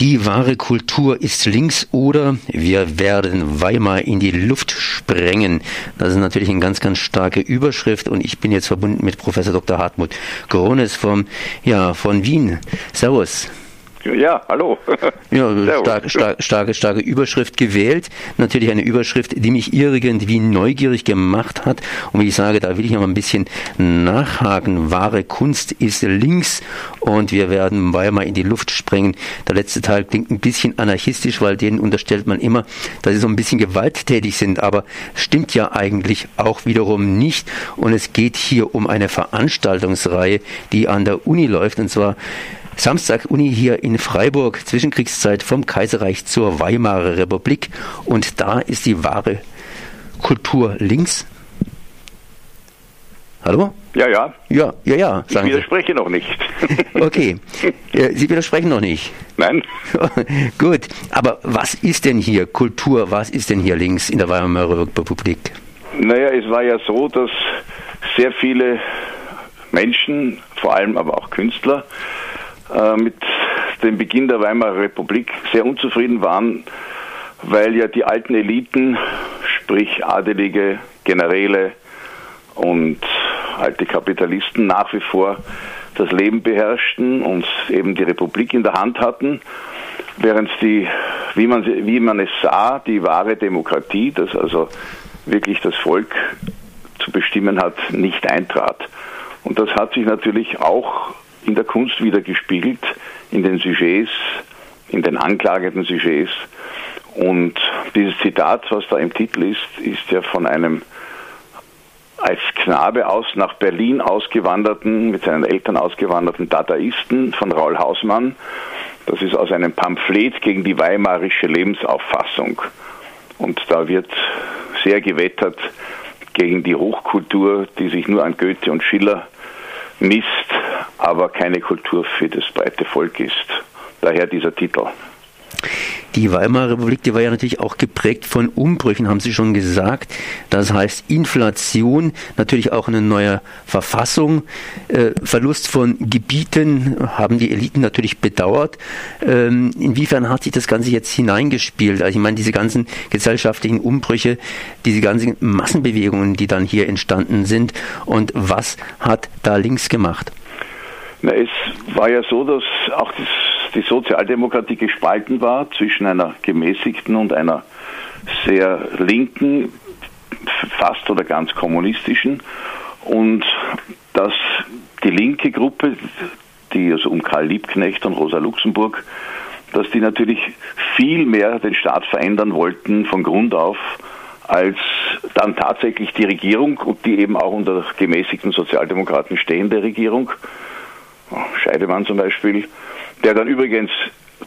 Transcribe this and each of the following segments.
Die wahre Kultur ist links oder wir werden Weimar in die Luft sprengen. Das ist natürlich eine ganz, ganz starke Überschrift und ich bin jetzt verbunden mit Professor Dr. Hartmut Grones vom, ja, von Wien. Servus. Ja, hallo. Ja, starke, starke, starke, starke Überschrift gewählt. Natürlich eine Überschrift, die mich irgendwie neugierig gemacht hat. Und wie ich sage, da will ich noch ein bisschen nachhaken. Wahre Kunst ist links und wir werden Weimar in die Luft sprengen. Der letzte Teil klingt ein bisschen anarchistisch, weil denen unterstellt man immer, dass sie so ein bisschen gewalttätig sind. Aber stimmt ja eigentlich auch wiederum nicht. Und es geht hier um eine Veranstaltungsreihe, die an der Uni läuft. Und zwar Samstag Uni hier in Freiburg, Zwischenkriegszeit vom Kaiserreich zur Weimarer Republik. Und da ist die wahre Kultur links. Hallo? Ja, ja. Ja, ja, ja. Ich widerspreche Sie. noch nicht. okay. Sie widersprechen noch nicht. Nein. Gut. Aber was ist denn hier Kultur? Was ist denn hier links in der Weimarer Republik? Naja, es war ja so, dass sehr viele Menschen, vor allem aber auch Künstler, äh, mit dem Beginn der Weimarer Republik sehr unzufrieden waren, weil ja die alten Eliten, sprich Adelige, Generäle und alte Kapitalisten nach wie vor das Leben beherrschten und eben die Republik in der Hand hatten, während die, wie man, wie man es sah, die wahre Demokratie, das also wirklich das Volk zu bestimmen hat, nicht eintrat. Und das hat sich natürlich auch in der Kunst wieder gespiegelt, in den Sujets, in den anklagenden Sujets. Und dieses Zitat, was da im Titel ist, ist ja von einem als Knabe aus nach Berlin ausgewanderten, mit seinen Eltern ausgewanderten Dadaisten von Raul Hausmann. Das ist aus einem Pamphlet gegen die weimarische Lebensauffassung. Und da wird sehr gewettert gegen die Hochkultur, die sich nur an Goethe und Schiller misst, aber keine Kultur für das breite Volk ist. Daher dieser Titel. Die Weimarer Republik, die war ja natürlich auch geprägt von Umbrüchen, haben Sie schon gesagt. Das heißt Inflation, natürlich auch eine neue Verfassung, äh, Verlust von Gebieten haben die Eliten natürlich bedauert. Ähm, inwiefern hat sich das Ganze jetzt hineingespielt? Also ich meine, diese ganzen gesellschaftlichen Umbrüche, diese ganzen Massenbewegungen, die dann hier entstanden sind und was hat da links gemacht? Na, es war ja so, dass auch das, die Sozialdemokratie gespalten war zwischen einer gemäßigten und einer sehr linken, fast oder ganz kommunistischen. Und dass die linke Gruppe, die also um Karl Liebknecht und Rosa Luxemburg, dass die natürlich viel mehr den Staat verändern wollten von Grund auf, als dann tatsächlich die Regierung und die eben auch unter gemäßigten Sozialdemokraten stehende Regierung Scheidemann zum Beispiel, der dann übrigens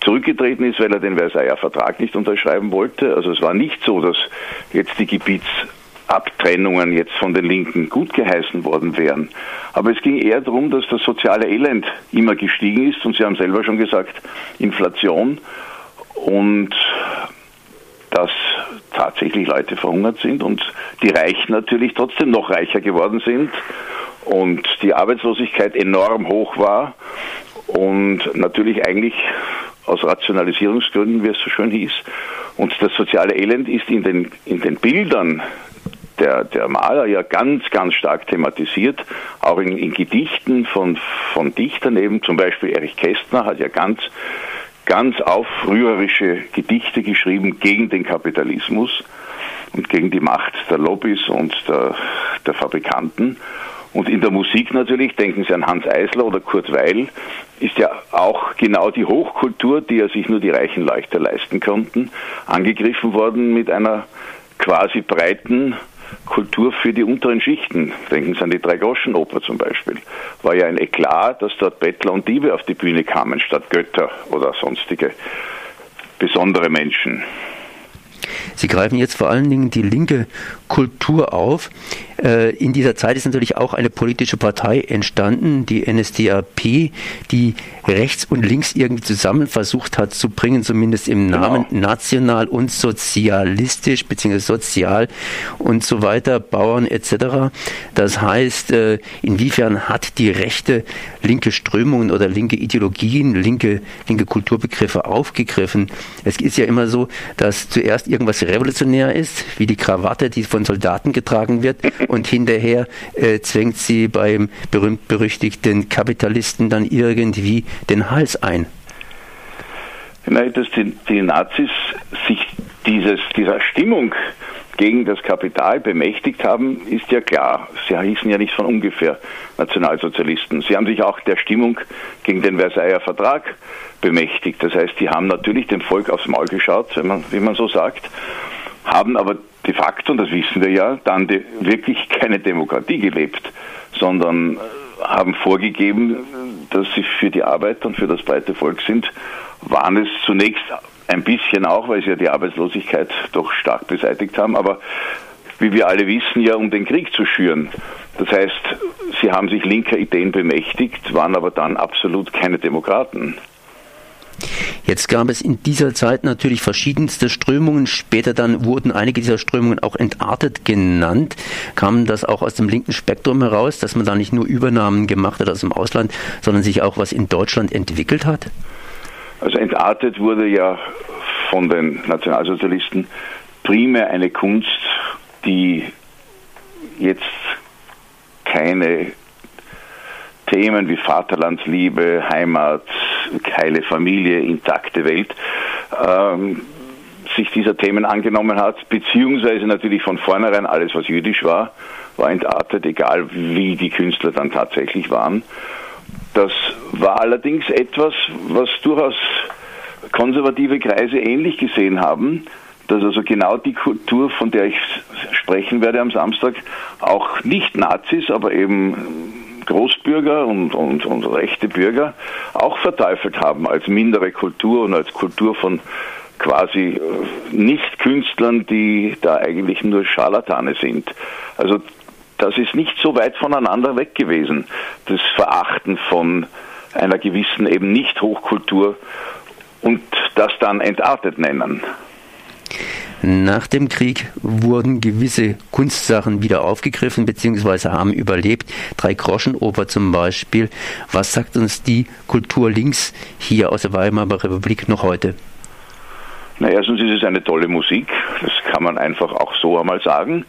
zurückgetreten ist, weil er den Versailler Vertrag nicht unterschreiben wollte. Also es war nicht so, dass jetzt die Gebietsabtrennungen jetzt von den Linken gut geheißen worden wären. Aber es ging eher darum, dass das soziale Elend immer gestiegen ist und Sie haben selber schon gesagt, Inflation und dass tatsächlich Leute verhungert sind und die Reichen natürlich trotzdem noch reicher geworden sind und die Arbeitslosigkeit enorm hoch war und natürlich eigentlich aus Rationalisierungsgründen, wie es so schön hieß. Und das soziale Elend ist in den, in den Bildern der, der Maler ja ganz, ganz stark thematisiert, auch in, in Gedichten von, von Dichtern eben, zum Beispiel Erich Kästner hat ja ganz, ganz aufrührerische Gedichte geschrieben gegen den Kapitalismus und gegen die Macht der Lobbys und der, der Fabrikanten. Und in der Musik natürlich, denken Sie an Hans Eisler oder Kurt Weil, ist ja auch genau die Hochkultur, die ja sich nur die reichen Leuchter leisten konnten, angegriffen worden mit einer quasi breiten Kultur für die unteren Schichten. Denken Sie an die Drei-Groschen-Oper zum Beispiel. War ja ein Eklat, dass dort Bettler und Diebe auf die Bühne kamen, statt Götter oder sonstige besondere Menschen. Sie greifen jetzt vor allen Dingen die linke Kultur auf. Äh, in dieser Zeit ist natürlich auch eine politische Partei entstanden, die NSDAP, die rechts und links irgendwie zusammen versucht hat zu bringen, zumindest im genau. Namen genau. national und sozialistisch beziehungsweise sozial und so weiter, Bauern etc. Das heißt, äh, inwiefern hat die rechte linke Strömungen oder linke Ideologien, linke, linke Kulturbegriffe aufgegriffen? Es ist ja immer so, dass zuerst irgendwas revolutionär ist, wie die Krawatte, die von Soldaten getragen wird und hinterher äh, zwängt sie beim berühmt-berüchtigten Kapitalisten dann irgendwie den Hals ein. Nein, dass die, die Nazis sich dieses, dieser Stimmung gegen das Kapital bemächtigt haben, ist ja klar. Sie hießen ja nicht von ungefähr Nationalsozialisten. Sie haben sich auch der Stimmung gegen den Versailler Vertrag bemächtigt. Das heißt, die haben natürlich dem Volk aufs Maul geschaut, wenn man, wie man so sagt, haben aber de facto, und das wissen wir ja, dann de, wirklich keine Demokratie gelebt, sondern äh, haben vorgegeben, dass sie für die Arbeiter und für das breite Volk sind, waren es zunächst ein bisschen auch, weil sie ja die Arbeitslosigkeit doch stark beseitigt haben, aber wie wir alle wissen, ja um den Krieg zu schüren. Das heißt, sie haben sich linker Ideen bemächtigt, waren aber dann absolut keine Demokraten. Jetzt gab es in dieser Zeit natürlich verschiedenste Strömungen. Später dann wurden einige dieser Strömungen auch entartet genannt. Kam das auch aus dem linken Spektrum heraus, dass man da nicht nur Übernahmen gemacht hat aus dem Ausland, sondern sich auch was in Deutschland entwickelt hat? Also entartet wurde ja von den Nationalsozialisten primär eine Kunst, die jetzt keine Themen wie Vaterlandsliebe, Heimat, heile Familie, intakte Welt ähm, sich dieser Themen angenommen hat, beziehungsweise natürlich von vornherein alles, was jüdisch war, war entartet, egal wie die Künstler dann tatsächlich waren. Das war allerdings etwas, was durchaus konservative Kreise ähnlich gesehen haben, dass also genau die Kultur, von der ich sprechen werde am Samstag, auch nicht Nazis, aber eben Großbürger und, und, und rechte Bürger auch verteufelt haben als mindere Kultur und als Kultur von quasi äh, Nicht-Künstlern, die da eigentlich nur Scharlatane sind. Also das ist nicht so weit voneinander weg gewesen, das Verachten von einer gewissen eben Nicht-Hochkultur und das dann entartet nennen. Nach dem Krieg wurden gewisse Kunstsachen wieder aufgegriffen bzw. haben überlebt. Drei Groschenoper zum Beispiel. Was sagt uns die Kultur links hier aus der Weimarer Republik noch heute? Na, erstens ist es eine tolle Musik, das kann man einfach auch so einmal sagen.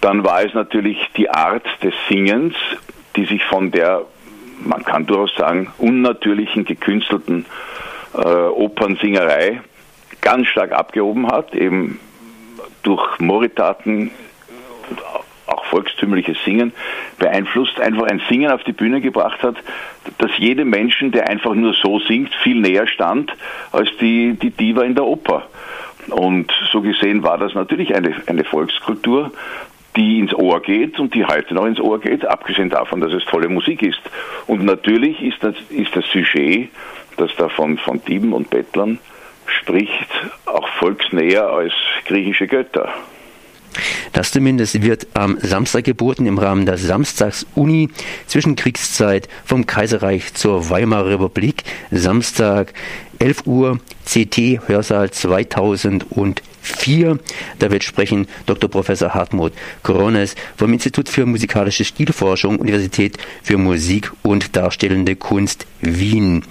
Dann war es natürlich die Art des Singens, die sich von der, man kann durchaus sagen, unnatürlichen, gekünstelten äh, Opernsingerei ganz stark abgehoben hat, eben durch Moritaten auch volkstümliches Singen beeinflusst, einfach ein Singen auf die Bühne gebracht hat, dass jedem Menschen, der einfach nur so singt, viel näher stand als die, die Diva in der Oper. Und so gesehen war das natürlich eine, eine Volkskultur, die ins Ohr geht und die heute noch ins Ohr geht, abgesehen davon, dass es tolle Musik ist. Und natürlich ist das, ist das Sujet, das da von, von Dieben und Bettlern spricht, auch volksnäher als griechische Götter. Das zumindest wird am Samstag geboten im Rahmen der Samstagsuni Zwischenkriegszeit vom Kaiserreich zur Weimarer Republik. Samstag 11 Uhr CT Hörsaal 2004. Da wird sprechen Dr. Professor Hartmut Korones vom Institut für musikalische Stilforschung Universität für Musik und Darstellende Kunst Wien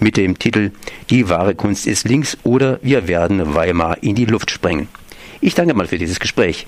mit dem Titel Die wahre Kunst ist links oder wir werden Weimar in die Luft sprengen. Ich danke mal für dieses Gespräch.